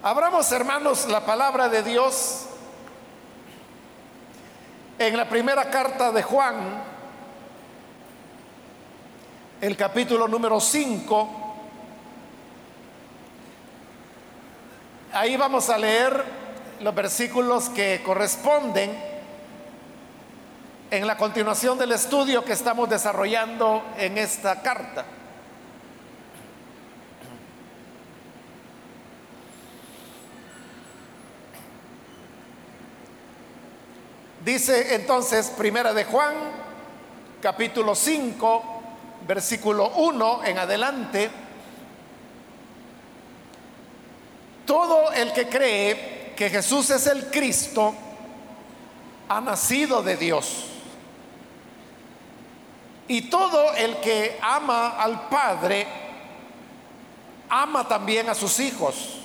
Abramos, hermanos, la palabra de Dios en la primera carta de Juan, el capítulo número 5. Ahí vamos a leer los versículos que corresponden en la continuación del estudio que estamos desarrollando en esta carta. Dice entonces Primera de Juan, capítulo 5, versículo 1 en adelante, todo el que cree que Jesús es el Cristo ha nacido de Dios. Y todo el que ama al Padre, ama también a sus hijos.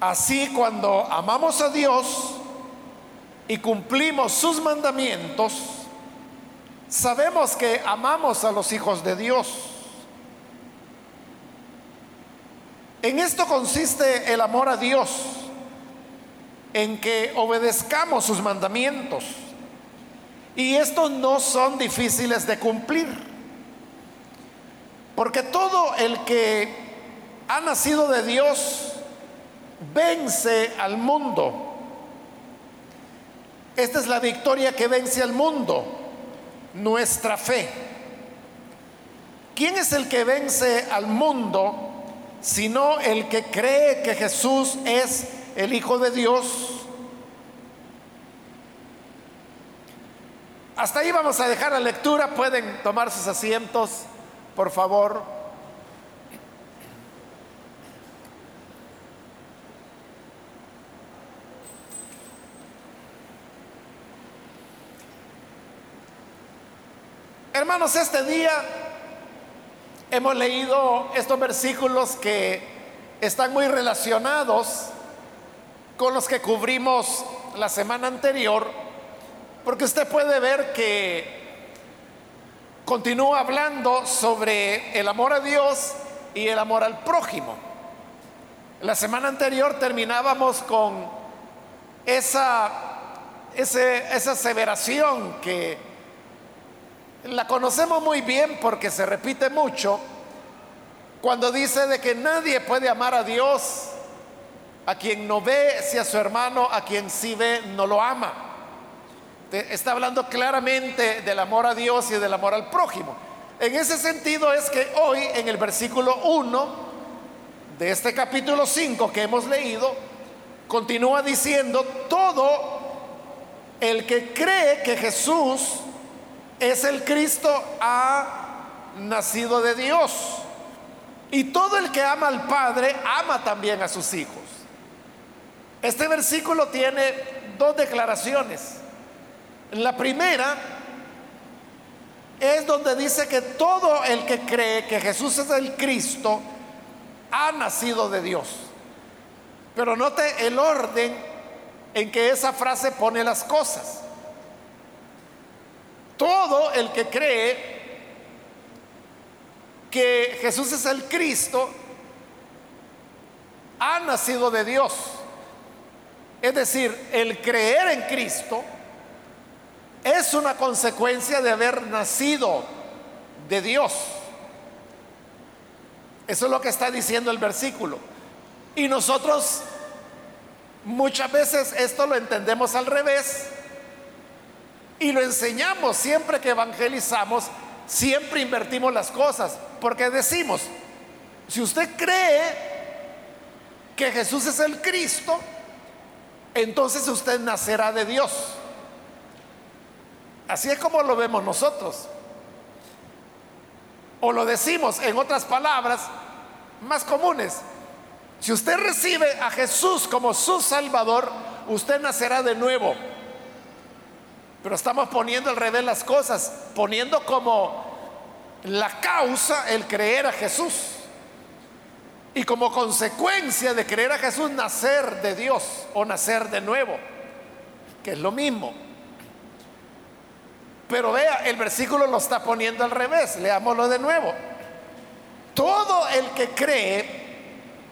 Así cuando amamos a Dios, y cumplimos sus mandamientos, sabemos que amamos a los hijos de Dios. En esto consiste el amor a Dios, en que obedezcamos sus mandamientos. Y estos no son difíciles de cumplir, porque todo el que ha nacido de Dios vence al mundo. Esta es la victoria que vence al mundo, nuestra fe. ¿Quién es el que vence al mundo sino el que cree que Jesús es el Hijo de Dios? Hasta ahí vamos a dejar la lectura. Pueden tomar sus asientos, por favor. Hermanos, este día hemos leído estos versículos que están muy relacionados con los que cubrimos la semana anterior, porque usted puede ver que continúa hablando sobre el amor a Dios y el amor al prójimo. La semana anterior terminábamos con esa, esa aseveración que la conocemos muy bien porque se repite mucho cuando dice de que nadie puede amar a Dios a quien no ve, si a su hermano, a quien sí ve, no lo ama. Está hablando claramente del amor a Dios y del amor al prójimo. En ese sentido es que hoy en el versículo 1 de este capítulo 5 que hemos leído, continúa diciendo, todo el que cree que Jesús es el Cristo, ha nacido de Dios. Y todo el que ama al Padre ama también a sus hijos. Este versículo tiene dos declaraciones. La primera es donde dice que todo el que cree que Jesús es el Cristo ha nacido de Dios. Pero note el orden en que esa frase pone las cosas. Todo el que cree que Jesús es el Cristo ha nacido de Dios. Es decir, el creer en Cristo es una consecuencia de haber nacido de Dios. Eso es lo que está diciendo el versículo. Y nosotros muchas veces esto lo entendemos al revés y lo enseñamos siempre que evangelizamos, siempre invertimos las cosas, porque decimos, si usted cree que Jesús es el Cristo, entonces usted nacerá de Dios. Así es como lo vemos nosotros. O lo decimos en otras palabras más comunes. Si usted recibe a Jesús como su Salvador, usted nacerá de nuevo. Pero estamos poniendo al revés las cosas, poniendo como la causa el creer a Jesús. Y como consecuencia de creer a Jesús, nacer de Dios o nacer de nuevo, que es lo mismo. Pero vea, el versículo lo está poniendo al revés, leámoslo de nuevo. Todo el que cree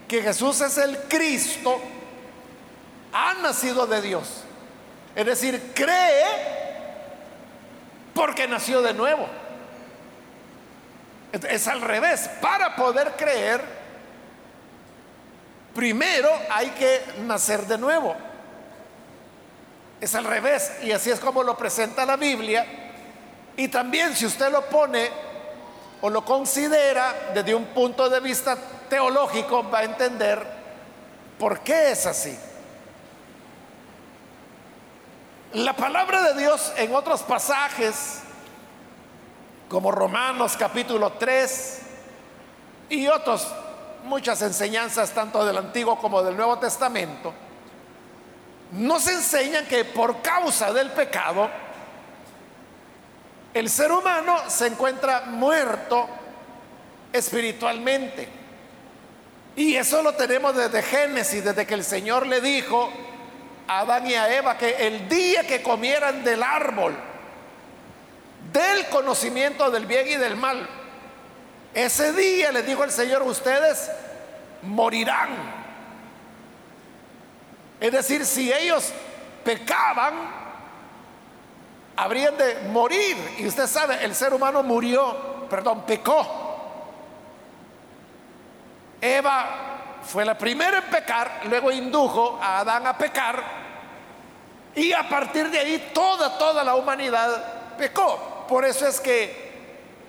que Jesús es el Cristo, ha nacido de Dios. Es decir, cree porque nació de nuevo. Es al revés. Para poder creer, primero hay que nacer de nuevo. Es al revés. Y así es como lo presenta la Biblia. Y también si usted lo pone o lo considera desde un punto de vista teológico, va a entender por qué es así. La palabra de Dios en otros pasajes, como Romanos capítulo 3 y otros, muchas enseñanzas tanto del Antiguo como del Nuevo Testamento, nos enseñan que por causa del pecado, el ser humano se encuentra muerto espiritualmente. Y eso lo tenemos desde Génesis, desde que el Señor le dijo Adán y a Eva que el día que comieran del árbol, del conocimiento del bien y del mal, ese día les dijo el Señor, ustedes morirán. Es decir, si ellos pecaban, habrían de morir. Y usted sabe, el ser humano murió, perdón, pecó. Eva fue la primera en pecar, luego indujo a Adán a pecar y a partir de ahí toda, toda la humanidad pecó. Por eso es que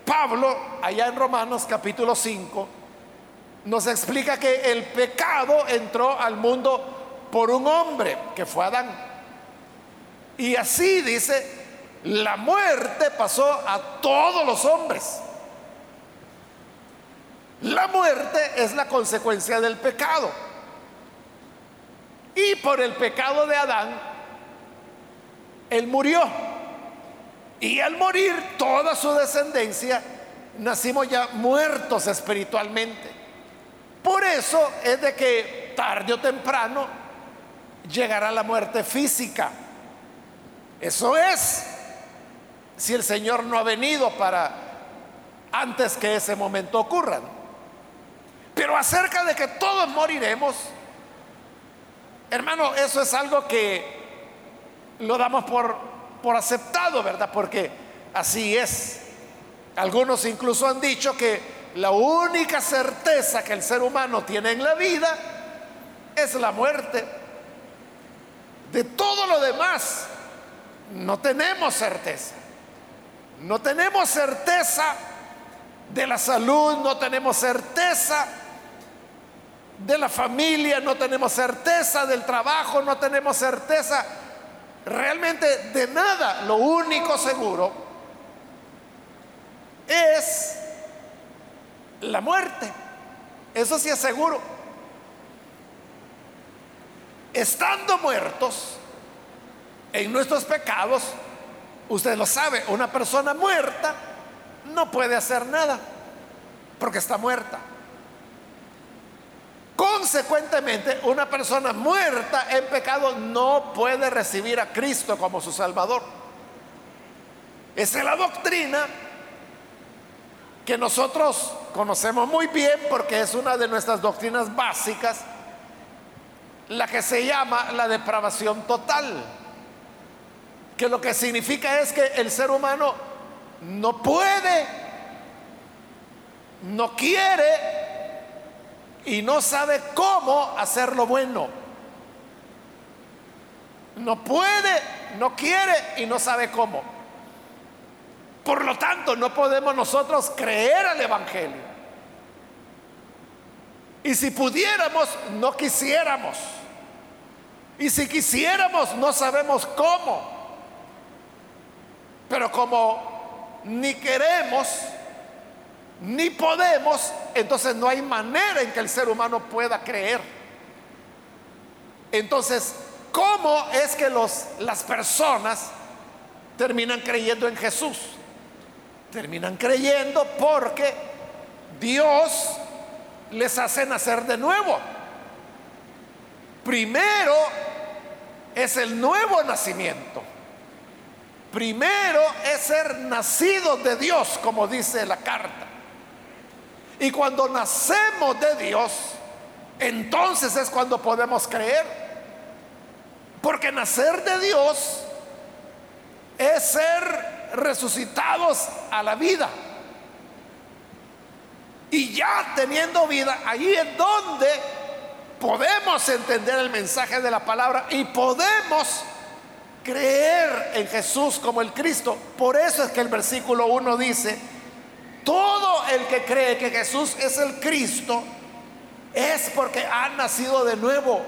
Pablo, allá en Romanos capítulo 5, nos explica que el pecado entró al mundo por un hombre, que fue Adán. Y así dice, la muerte pasó a todos los hombres. La muerte es la consecuencia del pecado. Y por el pecado de Adán, él murió. Y al morir toda su descendencia, nacimos ya muertos espiritualmente. Por eso es de que tarde o temprano llegará la muerte física. Eso es si el Señor no ha venido para antes que ese momento ocurra. Pero acerca de que todos moriremos, hermano, eso es algo que lo damos por, por aceptado, ¿verdad? Porque así es. Algunos incluso han dicho que la única certeza que el ser humano tiene en la vida es la muerte. De todo lo demás no tenemos certeza. No tenemos certeza de la salud, no tenemos certeza de la familia, no tenemos certeza del trabajo, no tenemos certeza realmente de nada. Lo único seguro es la muerte. Eso sí es seguro. Estando muertos en nuestros pecados, Usted lo sabe, una persona muerta no puede hacer nada porque está muerta. Consecuentemente, una persona muerta en pecado no puede recibir a Cristo como su Salvador. Esa es la doctrina que nosotros conocemos muy bien porque es una de nuestras doctrinas básicas, la que se llama la depravación total que lo que significa es que el ser humano no puede, no quiere y no sabe cómo hacer lo bueno. No puede, no quiere y no sabe cómo. Por lo tanto, no podemos nosotros creer al Evangelio. Y si pudiéramos, no quisiéramos. Y si quisiéramos, no sabemos cómo. Pero como ni queremos, ni podemos, entonces no hay manera en que el ser humano pueda creer. Entonces, ¿cómo es que los, las personas terminan creyendo en Jesús? Terminan creyendo porque Dios les hace nacer de nuevo. Primero es el nuevo nacimiento. Primero es ser nacido de Dios, como dice la carta. Y cuando nacemos de Dios, entonces es cuando podemos creer. Porque nacer de Dios es ser resucitados a la vida. Y ya teniendo vida, ahí es donde podemos entender el mensaje de la palabra y podemos creer en Jesús como el Cristo. Por eso es que el versículo 1 dice, todo el que cree que Jesús es el Cristo es porque ha nacido de nuevo.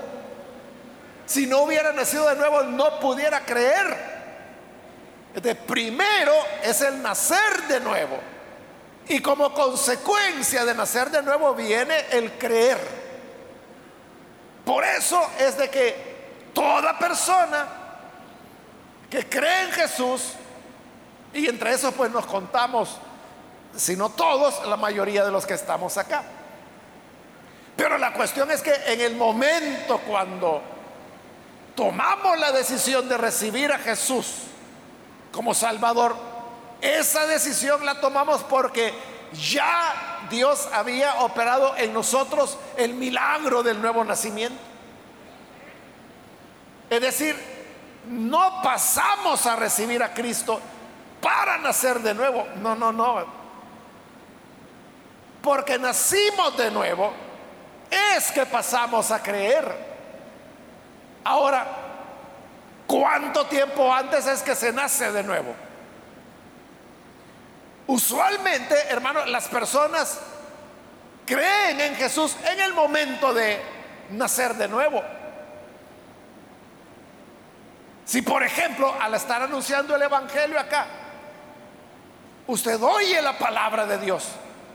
Si no hubiera nacido de nuevo, no pudiera creer. De primero es el nacer de nuevo. Y como consecuencia de nacer de nuevo viene el creer. Por eso es de que toda persona que cree en Jesús, y entre esos pues nos contamos, si no todos, la mayoría de los que estamos acá. Pero la cuestión es que en el momento cuando tomamos la decisión de recibir a Jesús como Salvador, esa decisión la tomamos porque ya Dios había operado en nosotros el milagro del nuevo nacimiento. Es decir, no pasamos a recibir a Cristo para nacer de nuevo. No, no, no. Porque nacimos de nuevo, es que pasamos a creer. Ahora, ¿cuánto tiempo antes es que se nace de nuevo? Usualmente, hermano, las personas creen en Jesús en el momento de nacer de nuevo. Si por ejemplo, al estar anunciando el Evangelio acá, usted oye la palabra de Dios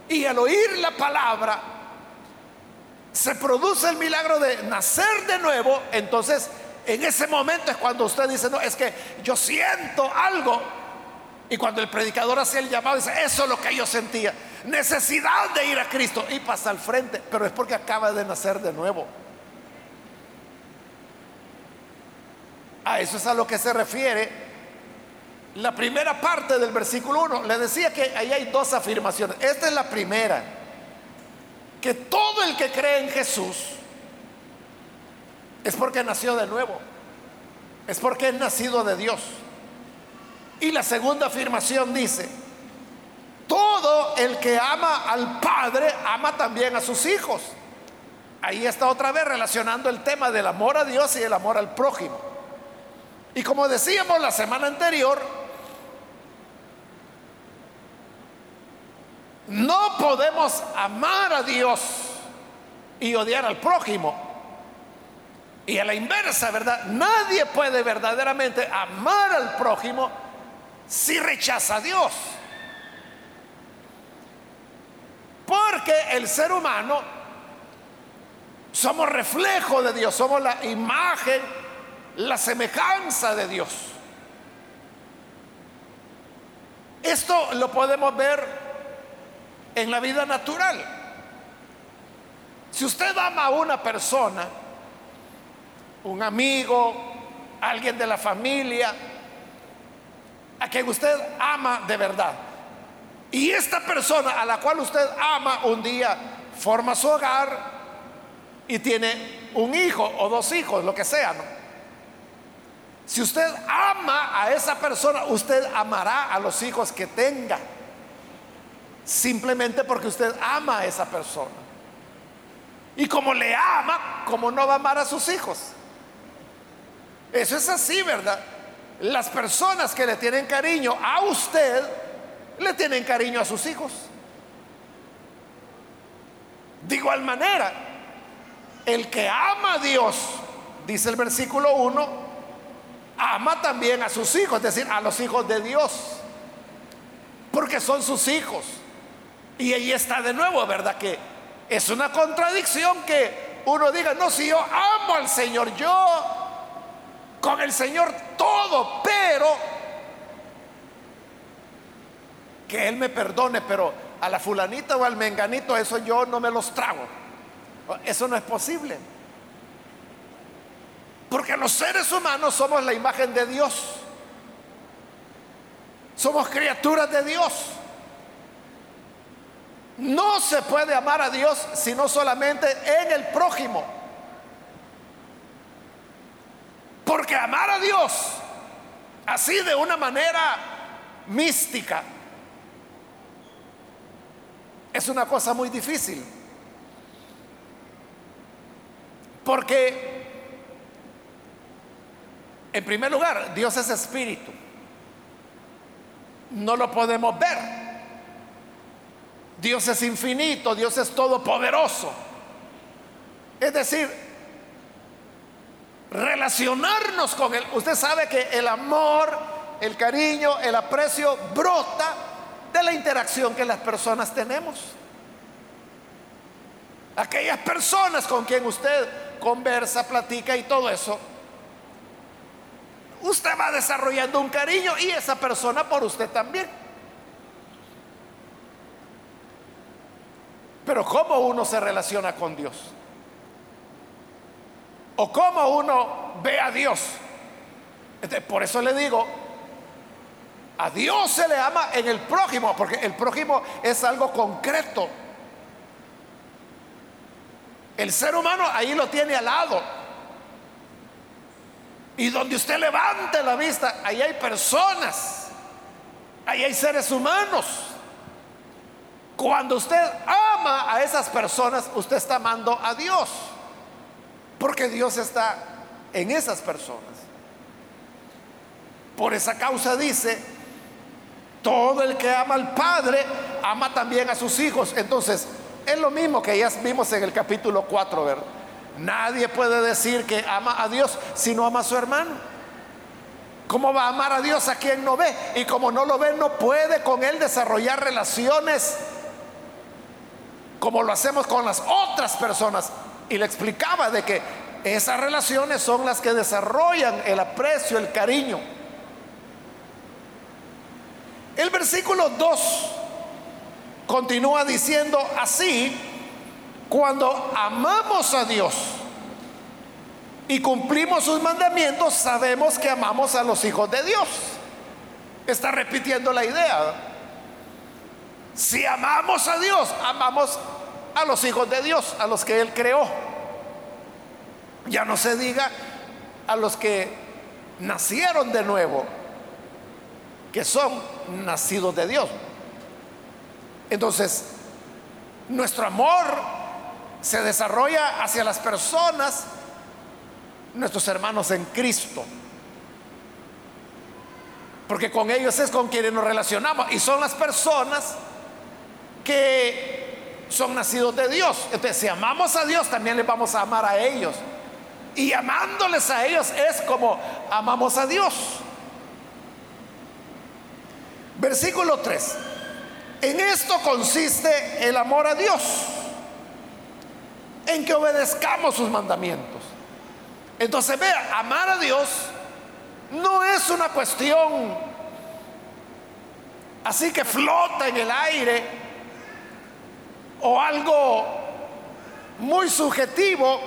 y al oír la palabra se produce el milagro de nacer de nuevo, entonces en ese momento es cuando usted dice, no, es que yo siento algo y cuando el predicador hace el llamado, dice, eso es lo que yo sentía. Necesidad de ir a Cristo. Y pasa al frente, pero es porque acaba de nacer de nuevo. A eso es a lo que se refiere la primera parte del versículo 1. Le decía que ahí hay dos afirmaciones. Esta es la primera. Que todo el que cree en Jesús es porque nació de nuevo. Es porque es nacido de Dios. Y la segunda afirmación dice, todo el que ama al Padre ama también a sus hijos. Ahí está otra vez relacionando el tema del amor a Dios y el amor al prójimo. Y como decíamos la semana anterior, no podemos amar a Dios y odiar al prójimo. Y a la inversa, ¿verdad? Nadie puede verdaderamente amar al prójimo si rechaza a Dios. Porque el ser humano somos reflejo de Dios, somos la imagen, la semejanza de Dios. Esto lo podemos ver en la vida natural. Si usted ama a una persona, un amigo, alguien de la familia, a quien usted ama de verdad. Y esta persona a la cual usted ama un día forma su hogar y tiene un hijo o dos hijos, lo que sea, Si usted ama a esa persona, usted amará a los hijos que tenga. Simplemente porque usted ama a esa persona. Y como le ama, como no va a amar a sus hijos. Eso es así, ¿verdad? Las personas que le tienen cariño a usted, le tienen cariño a sus hijos. De igual manera, el que ama a Dios, dice el versículo 1, ama también a sus hijos, es decir, a los hijos de Dios, porque son sus hijos. Y ahí está de nuevo, ¿verdad? Que es una contradicción que uno diga, no, si yo amo al Señor, yo con el Señor todo, pero que Él me perdone, pero a la fulanita o al menganito, eso yo no me los trago. Eso no es posible. Porque los seres humanos somos la imagen de Dios. Somos criaturas de Dios. No se puede amar a Dios sino solamente en el prójimo. Porque amar a Dios así de una manera mística es una cosa muy difícil. Porque, en primer lugar, Dios es espíritu. No lo podemos ver. Dios es infinito, Dios es todopoderoso. Es decir, relacionarnos con Él. Usted sabe que el amor, el cariño, el aprecio brota de la interacción que las personas tenemos. Aquellas personas con quien usted conversa, platica y todo eso, usted va desarrollando un cariño y esa persona por usted también. Pero ¿cómo uno se relaciona con Dios? ¿O cómo uno ve a Dios? por eso le digo, a Dios se le ama en el prójimo, porque el prójimo es algo concreto. El ser humano ahí lo tiene al lado. Y donde usted levante la vista, ahí hay personas, ahí hay seres humanos. Cuando usted ama a esas personas, usted está amando a Dios, porque Dios está en esas personas. Por esa causa dice, todo el que ama al Padre, ama también a sus hijos. Entonces, es lo mismo que ya vimos en el capítulo 4, ¿verdad? Nadie puede decir que ama a Dios si no ama a su hermano. ¿Cómo va a amar a Dios a quien no ve? Y como no lo ve, no puede con él desarrollar relaciones como lo hacemos con las otras personas. Y le explicaba de que esas relaciones son las que desarrollan el aprecio, el cariño. El versículo 2 continúa diciendo así, cuando amamos a Dios y cumplimos sus mandamientos, sabemos que amamos a los hijos de Dios. Está repitiendo la idea. Si amamos a Dios, amamos a los hijos de Dios, a los que Él creó. Ya no se diga a los que nacieron de nuevo, que son nacidos de Dios. Entonces, nuestro amor se desarrolla hacia las personas, nuestros hermanos en Cristo. Porque con ellos es con quienes nos relacionamos. Y son las personas que son nacidos de Dios. Entonces, si amamos a Dios, también les vamos a amar a ellos. Y amándoles a ellos es como amamos a Dios. Versículo 3. En esto consiste el amor a Dios, en que obedezcamos sus mandamientos. Entonces, vea, amar a Dios no es una cuestión así que flota en el aire o algo muy subjetivo,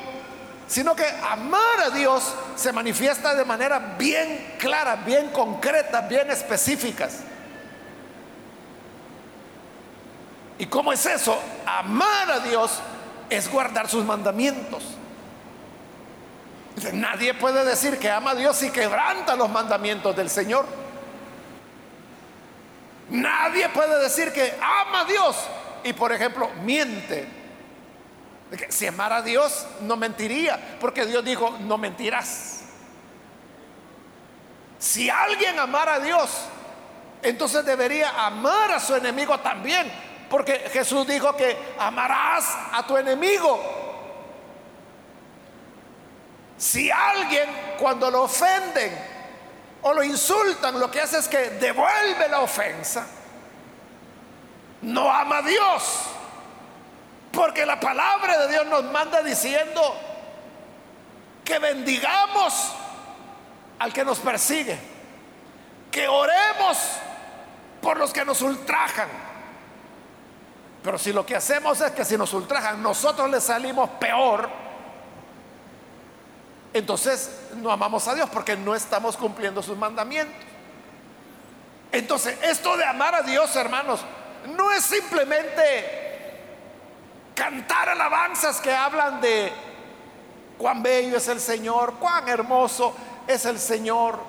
sino que amar a Dios se manifiesta de manera bien clara, bien concreta, bien específicas. ¿Y cómo es eso? Amar a Dios es guardar sus mandamientos. Nadie puede decir que ama a Dios y quebranta los mandamientos del Señor. Nadie puede decir que ama a Dios y, por ejemplo, miente. Si amara a Dios, no mentiría, porque Dios dijo, no mentirás. Si alguien amara a Dios, entonces debería amar a su enemigo también, porque Jesús dijo que amarás a tu enemigo. Si alguien cuando lo ofenden o lo insultan, lo que hace es que devuelve la ofensa, no ama a Dios. Porque la palabra de Dios nos manda diciendo que bendigamos al que nos persigue, que oremos por los que nos ultrajan pero si lo que hacemos es que si nos ultrajan, nosotros le salimos peor, entonces no amamos a Dios porque no estamos cumpliendo sus mandamientos. Entonces, esto de amar a Dios, hermanos, no es simplemente cantar alabanzas que hablan de cuán bello es el Señor, cuán hermoso es el Señor.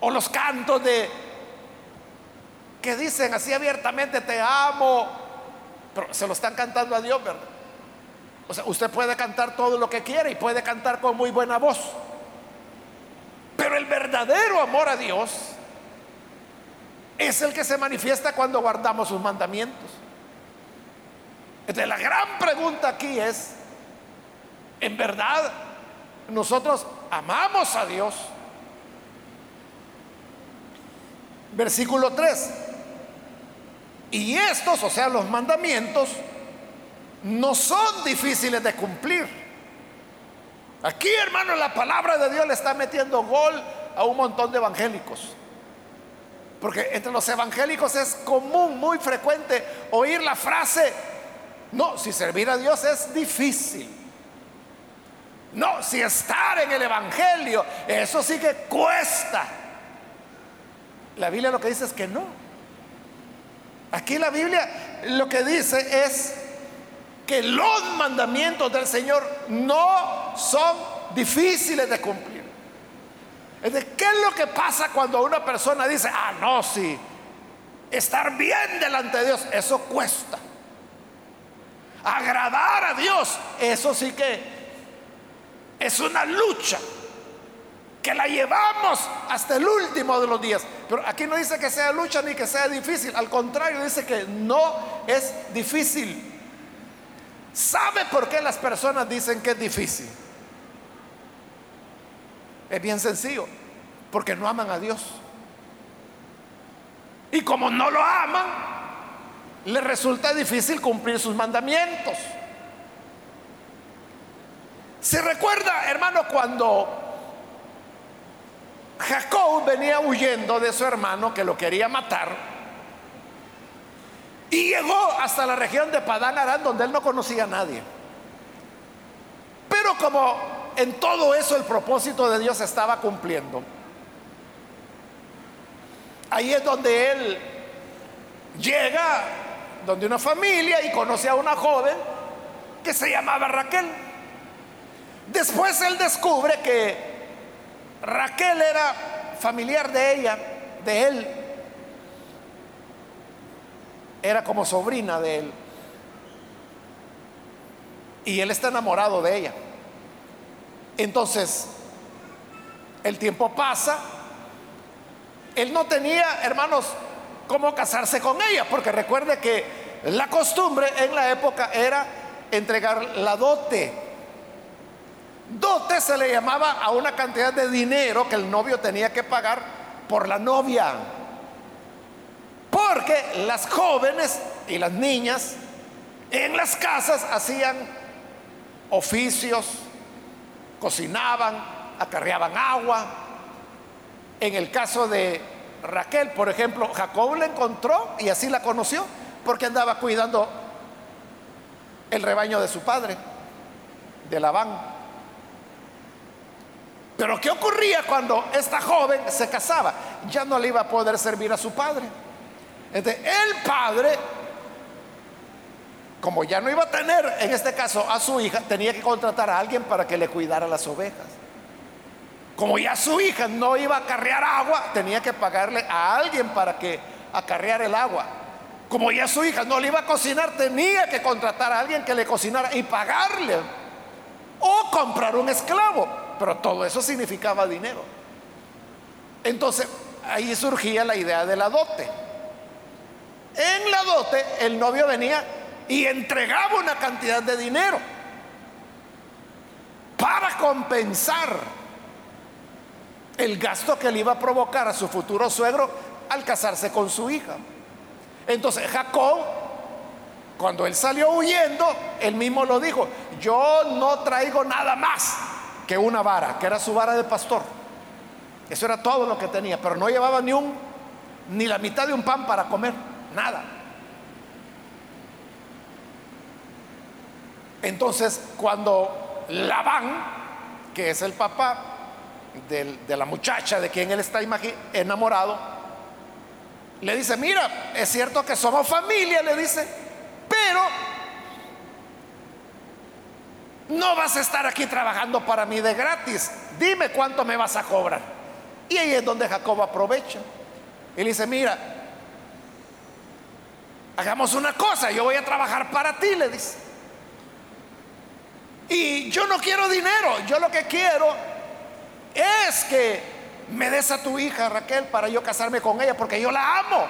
O los cantos de que dicen así abiertamente, te amo, pero se lo están cantando a Dios, ¿verdad? O sea, usted puede cantar todo lo que quiere y puede cantar con muy buena voz. Pero el verdadero amor a Dios es el que se manifiesta cuando guardamos sus mandamientos. Entonces la gran pregunta aquí es, ¿en verdad nosotros amamos a Dios? Versículo 3. Y estos, o sea, los mandamientos, no son difíciles de cumplir. Aquí, hermano, la palabra de Dios le está metiendo gol a un montón de evangélicos. Porque entre los evangélicos es común, muy frecuente, oír la frase, no, si servir a Dios es difícil. No, si estar en el Evangelio, eso sí que cuesta. La Biblia lo que dice es que no. Aquí la Biblia lo que dice es que los mandamientos del Señor no son difíciles de cumplir. Es de qué es lo que pasa cuando una persona dice, ah, no, sí, estar bien delante de Dios, eso cuesta. Agradar a Dios, eso sí que es una lucha que la llevamos hasta el último de los días. Pero aquí no dice que sea lucha ni que sea difícil, al contrario, dice que no es difícil. ¿Sabe por qué las personas dicen que es difícil? Es bien sencillo, porque no aman a Dios. Y como no lo aman, le resulta difícil cumplir sus mandamientos. ¿Se recuerda, hermano, cuando Jacob venía huyendo de su hermano que lo quería matar? Y llegó hasta la región de Padán Arán, donde él no conocía a nadie. Pero como en todo eso el propósito de Dios estaba cumpliendo, ahí es donde él llega donde una familia y conoce a una joven que se llamaba Raquel. Después él descubre que Raquel era familiar de ella, de él. Era como sobrina de él. Y él está enamorado de ella. Entonces, el tiempo pasa. Él no tenía, hermanos, cómo casarse con ella, porque recuerde que la costumbre en la época era entregar la dote. Dote se le llamaba a una cantidad de dinero que el novio tenía que pagar por la novia. Porque las jóvenes y las niñas en las casas hacían oficios, cocinaban, acarreaban agua. En el caso de Raquel, por ejemplo, Jacob la encontró y así la conoció porque andaba cuidando el rebaño de su padre, de Labán. Pero ¿qué ocurría cuando esta joven se casaba? Ya no le iba a poder servir a su padre. Entonces, el padre, como ya no iba a tener, en este caso, a su hija, tenía que contratar a alguien para que le cuidara las ovejas. Como ya su hija no iba a acarrear agua, tenía que pagarle a alguien para que acarreara el agua. Como ya su hija no le iba a cocinar, tenía que contratar a alguien que le cocinara y pagarle. O comprar un esclavo. Pero todo eso significaba dinero. Entonces, ahí surgía la idea de la dote. En la dote, el novio venía y entregaba una cantidad de dinero para compensar el gasto que le iba a provocar a su futuro suegro al casarse con su hija. Entonces Jacob, cuando él salió huyendo, él mismo lo dijo, yo no traigo nada más que una vara, que era su vara de pastor. Eso era todo lo que tenía, pero no llevaba ni un ni la mitad de un pan para comer, nada. Entonces, cuando Labán, que es el papá, de, la muchacha de quien él está enamorado, le dice, mira, es cierto que somos familia, le dice, pero no vas a estar aquí trabajando para mí de gratis. Dime cuánto me vas a cobrar. Y ahí es donde Jacob aprovecha. Le dice, mira, hagamos una cosa, yo voy a trabajar para ti, le dice. Y yo no quiero dinero, yo lo que quiero es que me des a tu hija Raquel para yo casarme con ella, porque yo la amo.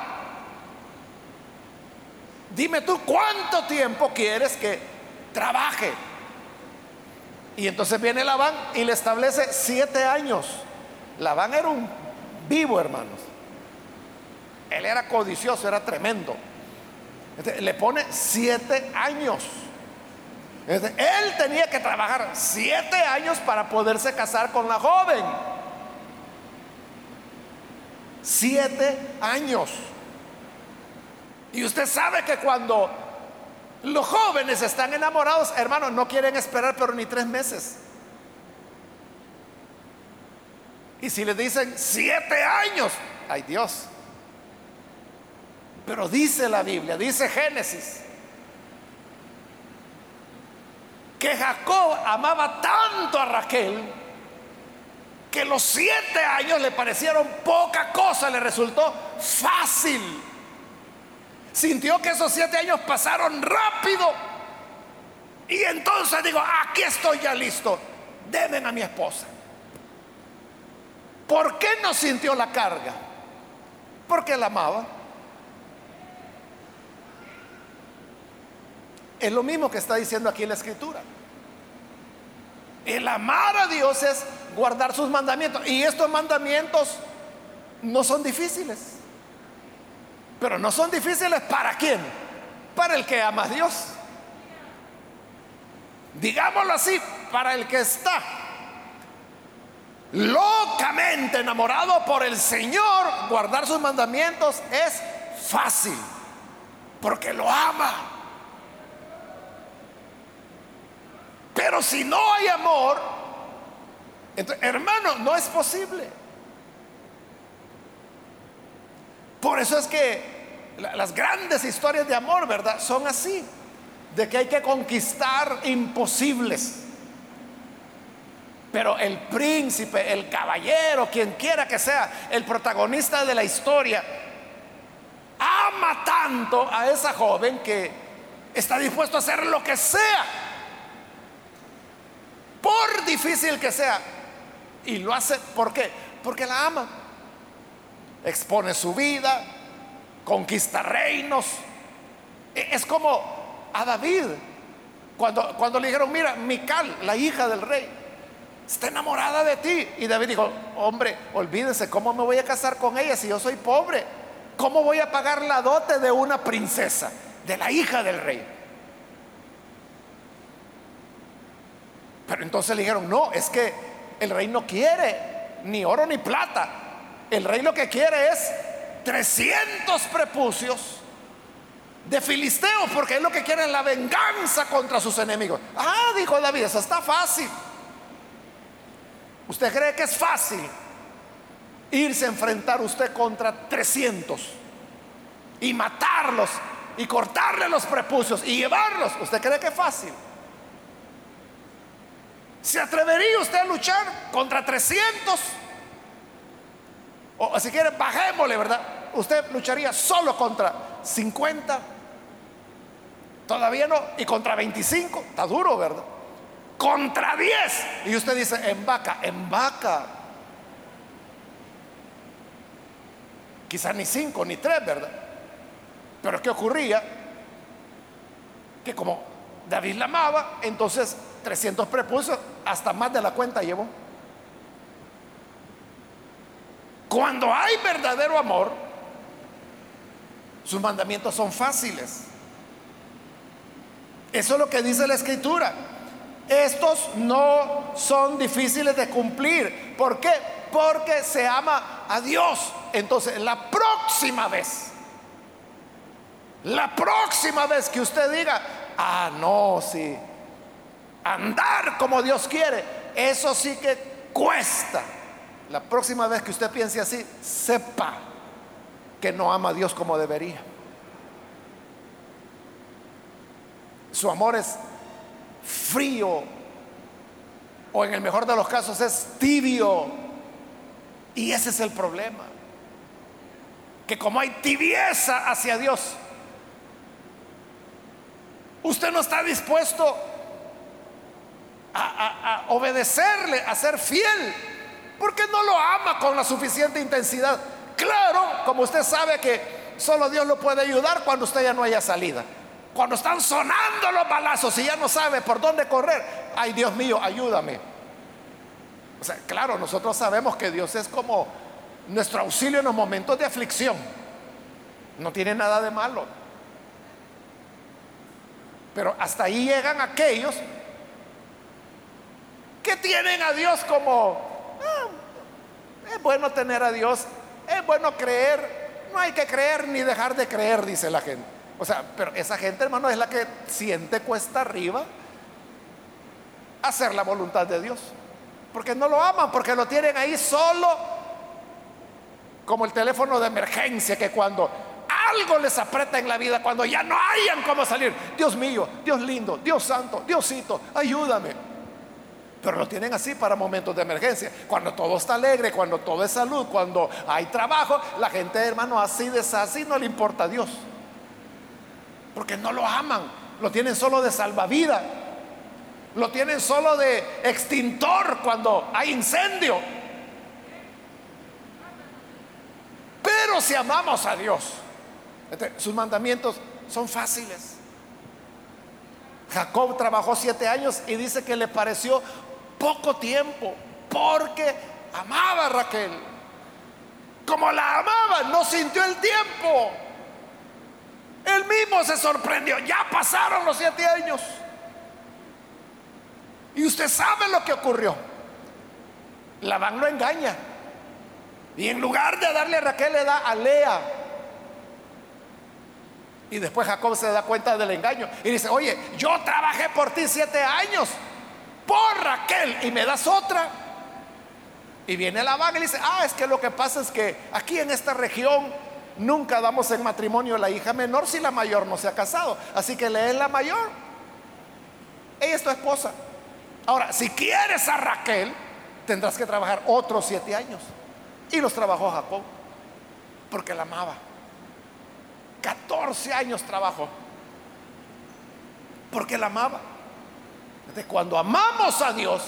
Dime tú cuánto tiempo quieres que trabaje. Y entonces viene Labán y le establece siete años. Labán era un vivo, hermanos. Él era codicioso, era tremendo. le pone siete años. Él tenía que trabajar siete años para poderse casar con la joven. Siete años. Y usted sabe que cuando los jóvenes están enamorados, hermanos, no quieren esperar pero ni tres meses. Y si le dicen siete años, ay Dios. Pero dice la Biblia, dice Génesis, que Jacob amaba tanto a Raquel que los siete años le parecieron poca cosa, le resultó fácil. Sintió que esos siete años pasaron rápido. Y entonces digo, aquí estoy ya listo. Deben a mi esposa. ¿Por qué no sintió la carga? Porque la amaba. Es lo mismo que está diciendo aquí en la escritura. El amar a Dios es guardar sus mandamientos. Y estos mandamientos no son difíciles. Pero no son difíciles para quién? Para el que ama a Dios. Digámoslo así, para el que está locamente enamorado por el Señor, guardar sus mandamientos es fácil, porque lo ama. Pero si no hay amor, hermano, no es posible. Por eso es que las grandes historias de amor, ¿verdad? Son así, de que hay que conquistar imposibles. Pero el príncipe, el caballero, quien quiera que sea, el protagonista de la historia, ama tanto a esa joven que está dispuesto a hacer lo que sea, por difícil que sea. Y lo hace, ¿por qué? Porque la ama. Expone su vida, conquista reinos. E, es como a David, cuando, cuando le dijeron, mira, Mical, la hija del rey, está enamorada de ti. Y David dijo, hombre, olvídense, ¿cómo me voy a casar con ella si yo soy pobre? ¿Cómo voy a pagar la dote de una princesa, de la hija del rey? Pero entonces le dijeron, no, es que el rey no quiere ni oro ni plata. El rey lo que quiere es 300 prepucios de filisteos, porque es lo que quieren la venganza contra sus enemigos. Ah, dijo David, eso está fácil. ¿Usted cree que es fácil irse a enfrentar usted contra 300 y matarlos y cortarle los prepucios y llevarlos? ¿Usted cree que es fácil? ¿Se atrevería usted a luchar contra 300? O si quiere, bajémosle, ¿verdad? Usted lucharía solo contra 50. Todavía no. Y contra 25. Está duro, ¿verdad? Contra 10. Y usted dice, en vaca, en vaca. Quizás ni 5 ni 3, ¿verdad? Pero ¿qué ocurría? Que como David la amaba, entonces 300 prepucios, hasta más de la cuenta llevó. Cuando hay verdadero amor, sus mandamientos son fáciles. Eso es lo que dice la escritura. Estos no son difíciles de cumplir. ¿Por qué? Porque se ama a Dios. Entonces, la próxima vez, la próxima vez que usted diga, ah, no, sí, andar como Dios quiere, eso sí que cuesta. La próxima vez que usted piense así, sepa que no ama a Dios como debería. su amor es frío o en el mejor de los casos es tibio. Y ese es el problema. Que como hay tibieza hacia Dios, usted no está dispuesto a, obedecerle, a ser fiel, porque no lo ama con la suficiente intensidad. Claro, como usted sabe que solo Dios lo puede ayudar cuando usted ya no haya salida. Cuando están sonando los balazos y ya no sabe por dónde correr. Ay, Dios mío, ayúdame. O sea, claro, nosotros sabemos que Dios es como nuestro auxilio en los momentos de aflicción. No tiene nada de malo. Pero hasta ahí llegan aquellos que tienen a Dios como, ah, es bueno tener a Dios, es bueno creer, no hay que creer ni dejar de creer, dice la gente. O sea, pero esa gente, hermano, es la que siente cuesta arriba hacer la voluntad de Dios. Porque no lo aman, porque lo tienen ahí solo como el teléfono de emergencia, que cuando algo les aprieta en la vida, cuando ya no hayan cómo salir, Dios mío, Dios lindo, Dios santo, Diosito, ayúdame. Pero lo tienen así para momentos de emergencia. Cuando todo está alegre, cuando todo es salud, cuando hay trabajo, la gente, hermano, así desasí no le importa a Dios. Porque no lo aman, lo tienen solo de salvavidas, lo tienen solo de extintor cuando hay incendio. Pero si amamos a Dios, este, sus mandamientos son fáciles. Jacob trabajó siete años y dice que le pareció poco tiempo, porque amaba a Raquel. Como la amaba, no sintió el tiempo. Él mismo se sorprendió. Ya pasaron los siete años. Y usted sabe lo que ocurrió. Labán lo engaña. Y en lugar de darle a Raquel, le da a Lea. Y después Jacob se da cuenta del engaño. Y dice, oye, yo trabajé por ti siete años por Raquel y me das otra. Y viene la vaga y dice, ah, es que lo que pasa es que aquí en esta región nunca damos en matrimonio a la hija menor si la mayor no se ha casado. Así que le es la mayor. Ella es tu esposa. Ahora, si quieres a Raquel, tendrás que trabajar otros siete años. Y los trabajó Jacob, porque la amaba. 14 años trabajó, porque la amaba cuando amamos a Dios,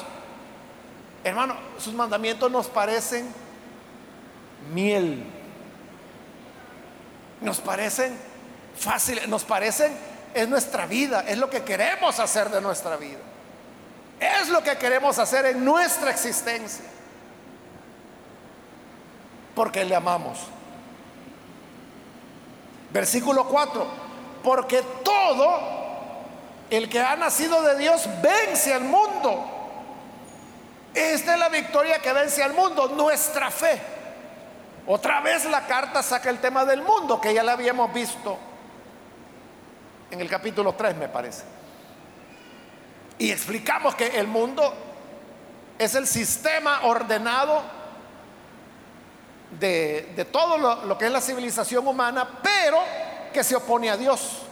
hermano, sus mandamientos nos parecen miel. Nos parecen fáciles, nos parecen, es nuestra vida, es lo que queremos hacer de nuestra vida. Es lo que queremos hacer en nuestra existencia. Porque le amamos. Versículo 4. Porque todo el que ha nacido de Dios vence al mundo. Esta es la victoria que vence al mundo, nuestra fe. Otra vez la carta saca el tema del mundo, que ya la habíamos visto en el capítulo 3, me parece. Y explicamos que el mundo es el sistema ordenado de, todo lo, lo que es la civilización humana, pero que se opone a Dios.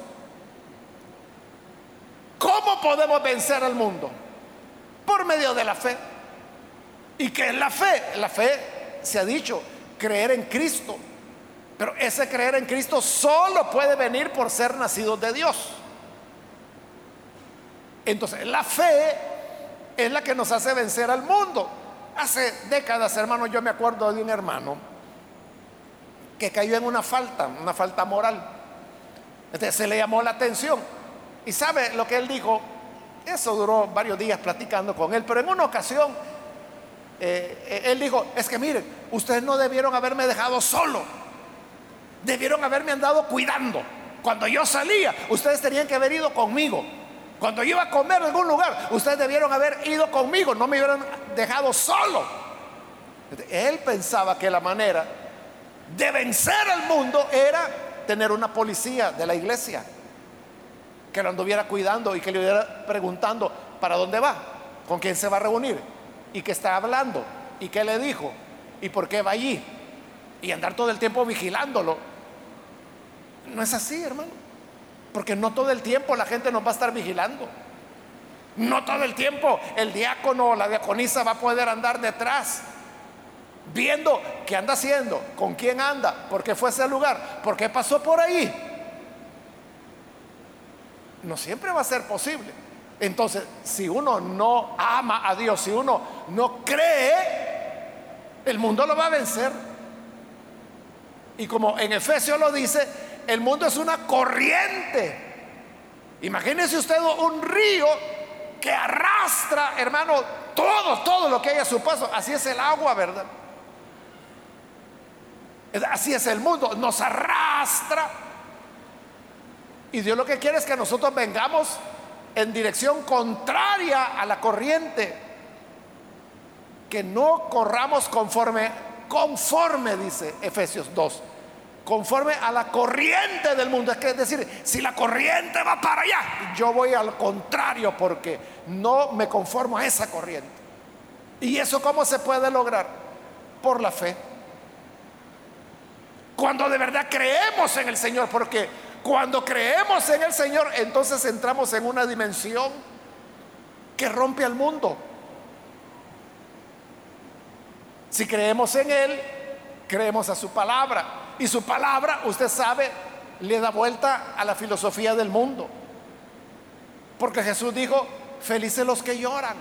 ¿Cómo podemos vencer al mundo? Por medio de la fe. ¿Y qué es la fe? La fe, se ha dicho, creer en Cristo. Pero ese creer en Cristo solo puede venir por ser nacidos de Dios. Entonces, la fe es la que nos hace vencer al mundo. Hace décadas, hermano, yo me acuerdo de un hermano que cayó en una falta, una falta moral. Se le llamó la atención y sabe lo que él dijo, eso duró varios días platicando con él, pero en una ocasión eh, eh, él dijo, es que miren, ustedes no debieron haberme dejado solo, debieron haberme andado cuidando. Cuando yo salía, ustedes tenían que haber ido conmigo. Cuando yo iba a comer en algún lugar, ustedes debieron haber ido conmigo, no me hubieran dejado solo. Él pensaba que la manera de vencer al mundo era tener una policía de la iglesia que lo anduviera cuidando y que le hubiera preguntando para dónde va, con quién se va a reunir y qué está hablando y qué le dijo y por qué va allí y andar todo el tiempo vigilándolo. No es así, hermano. Porque no todo el tiempo la gente nos va a estar vigilando. No todo el tiempo el diácono o la diaconisa va a poder andar detrás, viendo qué anda haciendo, con quién anda, por qué fue a ese lugar, por qué pasó por ahí. No siempre va a ser posible. Entonces, si uno no ama a Dios, si uno no cree, el mundo lo va a vencer. Y como en Efesios lo dice, el mundo es una corriente. Imagínese usted un río que arrastra, hermano, todo, todo lo que hay a su paso. Así es el agua, ¿verdad? Así es el mundo, nos arrastra. Y Dios lo que quiere es que nosotros vengamos en dirección contraria a la corriente. Que no corramos conforme, conforme, dice Efesios 2 conforme a la corriente del mundo. Es decir, si la corriente va para allá, yo voy al contrario porque no me conformo a esa corriente. ¿Y eso cómo se puede lograr? Por la fe. Cuando de verdad creemos en el Señor, porque cuando creemos en el Señor, entonces entramos en una dimensión que rompe al mundo. Si creemos en Él, creemos a su palabra. Y su palabra, usted sabe, le da vuelta a la filosofía del mundo. Porque Jesús dijo, felices los que lloran.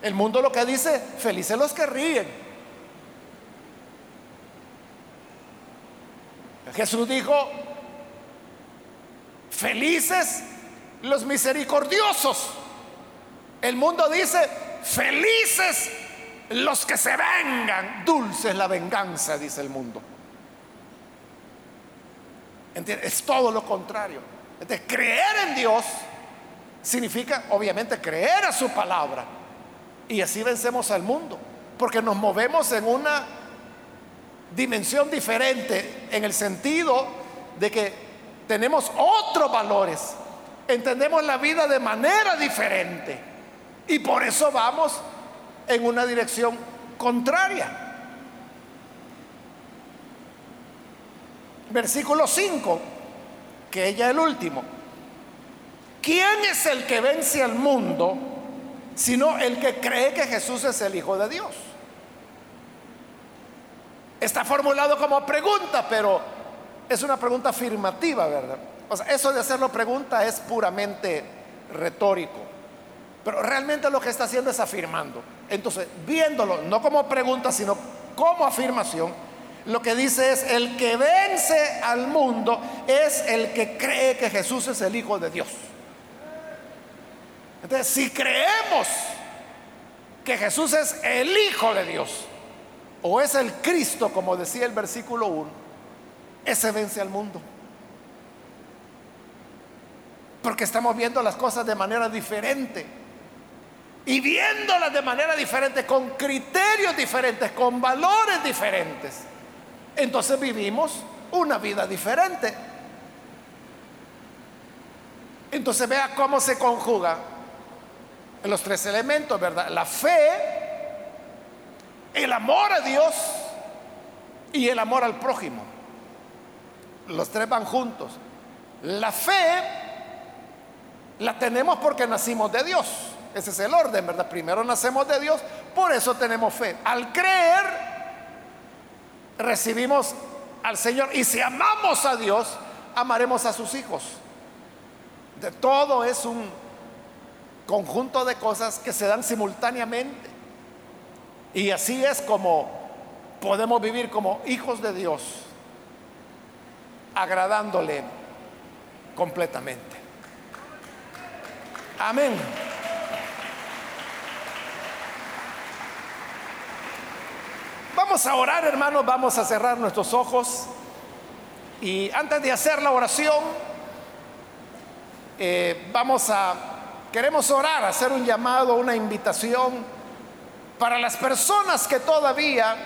El mundo lo que dice, felices los que ríen. Jesús dijo, felices los misericordiosos. El mundo dice, felices los que se vengan. Dulce es la venganza, dice el mundo. Es todo lo contrario. Entonces, creer en Dios significa, obviamente, creer a su palabra. Y así vencemos al mundo. Porque nos movemos en una dimensión diferente, en el sentido de que tenemos otros valores. Entendemos la vida de manera diferente. Y por eso vamos en una dirección contraria. Versículo 5, que ella el último. ¿Quién es el que vence al mundo sino el que cree que Jesús es el Hijo de Dios? Está formulado como pregunta, pero es una pregunta afirmativa, ¿verdad? O sea, eso de hacerlo pregunta es puramente retórico. Pero realmente lo que está haciendo es afirmando. Entonces, viéndolo no como pregunta, sino como afirmación, lo que dice es, el que vence al mundo es el que cree que Jesús es el Hijo de Dios. Entonces, si creemos que Jesús es el Hijo de Dios, o es el Cristo, como decía el versículo 1, ese vence al mundo. Porque estamos viendo las cosas de manera diferente. Y viéndolas de manera diferente, con criterios diferentes, con valores diferentes entonces vivimos una vida diferente. Entonces vea cómo se conjuga los tres elementos, ¿verdad? La fe, el amor a Dios y el amor al prójimo. Los tres van juntos. La fe la tenemos porque nacimos de Dios. Ese es el orden, ¿verdad? Primero nacemos de Dios, por eso tenemos fe. Al creer, recibimos al Señor y si amamos a Dios, amaremos a sus hijos. De todo es un conjunto de cosas que se dan simultáneamente. Y así es como podemos vivir como hijos de Dios, agradándole completamente. Amén. Vamos a orar, hermanos, vamos a cerrar nuestros ojos. Y antes de hacer la oración, eh, vamos a, queremos orar, hacer un llamado, una invitación para las personas que todavía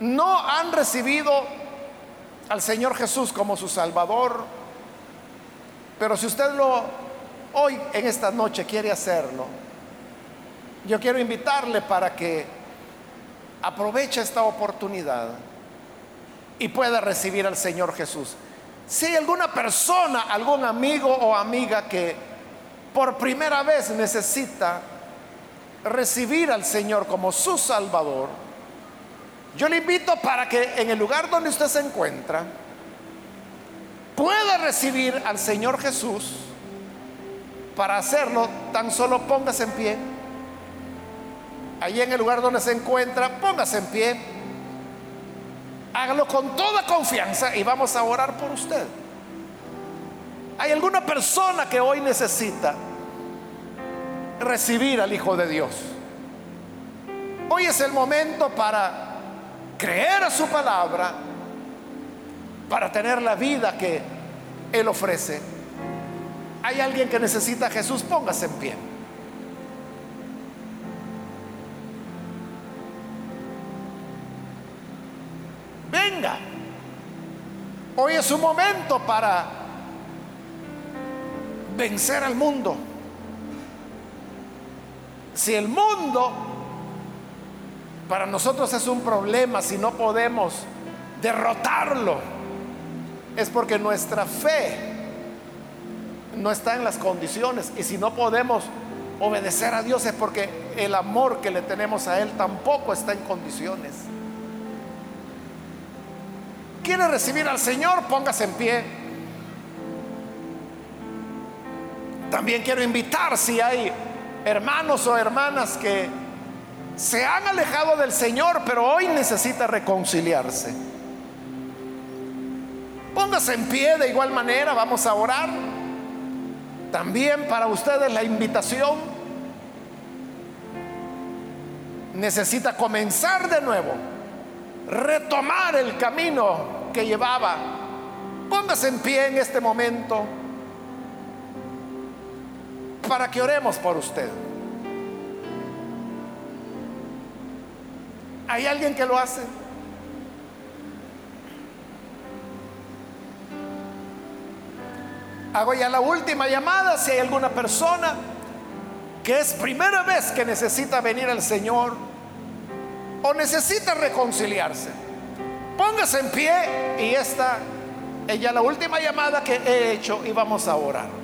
no han recibido al Señor Jesús como su Salvador. Pero si usted lo hoy en esta noche quiere hacerlo, yo quiero invitarle para que aprovecha esta oportunidad y pueda recibir al Señor Jesús. Si hay alguna persona, algún amigo o amiga que por primera vez necesita recibir al Señor como su Salvador, yo le invito para que en el lugar donde usted se encuentra pueda recibir al Señor Jesús. Para hacerlo, tan solo póngase en pie. Allí en el lugar donde se encuentra, póngase en pie. Hágalo con toda confianza y vamos a orar por usted. ¿Hay alguna persona que hoy necesita recibir al Hijo de Dios? Hoy es el momento para creer a su palabra, para tener la vida que Él ofrece. Hay alguien que necesita Jesús, póngase en pie. Venga. Hoy es su momento para vencer al mundo. Si el mundo para nosotros es un problema, si no podemos derrotarlo, es porque nuestra fe no está en las condiciones. Y si no podemos obedecer a Dios es porque el amor que le tenemos a Él tampoco está en condiciones. ¿Quiere recibir al Señor? Póngase en pie. También quiero invitar si hay hermanos o hermanas que se han alejado del Señor, pero hoy necesita reconciliarse. Póngase en pie de igual manera, vamos a orar. También para ustedes la invitación. Necesita comenzar de nuevo, retomar el camino que llevaba. Póngase en pie en este momento para que oremos por usted. ¿Hay alguien que lo hace? Hago ya la última llamada si hay alguna persona que es primera vez que necesita venir al Señor o necesita reconciliarse. Póngase en pie y esta es ya la última llamada que he hecho y vamos a orar.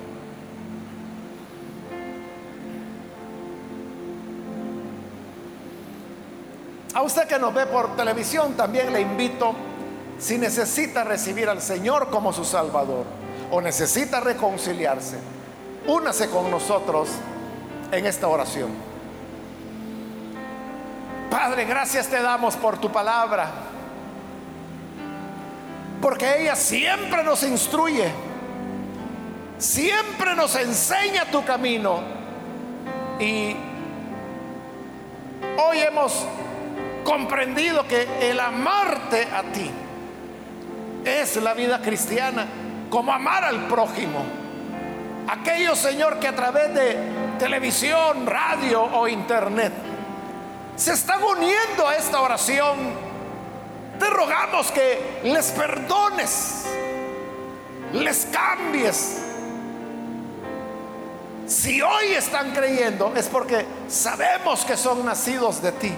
A usted que nos ve por televisión también le invito, si necesita recibir al Señor como su Salvador o necesita reconciliarse, únase con nosotros en esta oración. Padre, gracias te damos por tu palabra, porque ella siempre nos instruye, siempre nos enseña tu camino y hoy hemos comprendido que el amarte a ti es la vida cristiana, como amar al prójimo. Aquellos, Señor, que a través de televisión, radio o internet se están uniendo a esta oración, te rogamos que les perdones, les cambies. Si hoy están creyendo es porque sabemos que son nacidos de ti.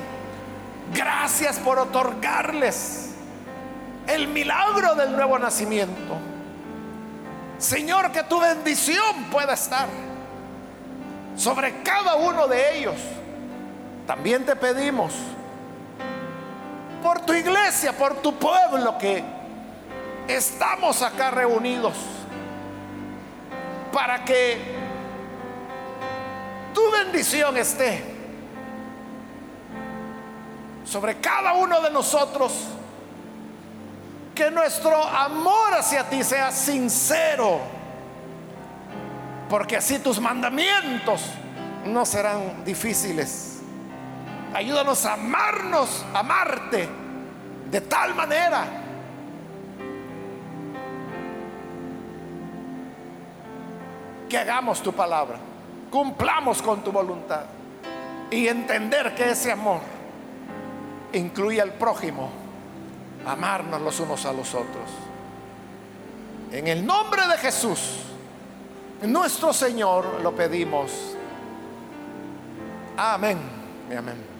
Gracias por otorgarles el milagro del nuevo nacimiento. Señor, que tu bendición pueda estar sobre cada uno de ellos. También te pedimos por tu iglesia, por tu pueblo que estamos acá reunidos para que tu bendición esté sobre cada uno de nosotros, que nuestro amor hacia ti sea sincero, porque así tus mandamientos no serán difíciles. Ayúdanos a amarnos, amarte de tal manera que hagamos tu palabra, cumplamos con tu voluntad y entender que ese amor incluye al prójimo, amarnos los unos a los otros. En el nombre de Jesús, nuestro Señor, lo pedimos. Amén. Amén.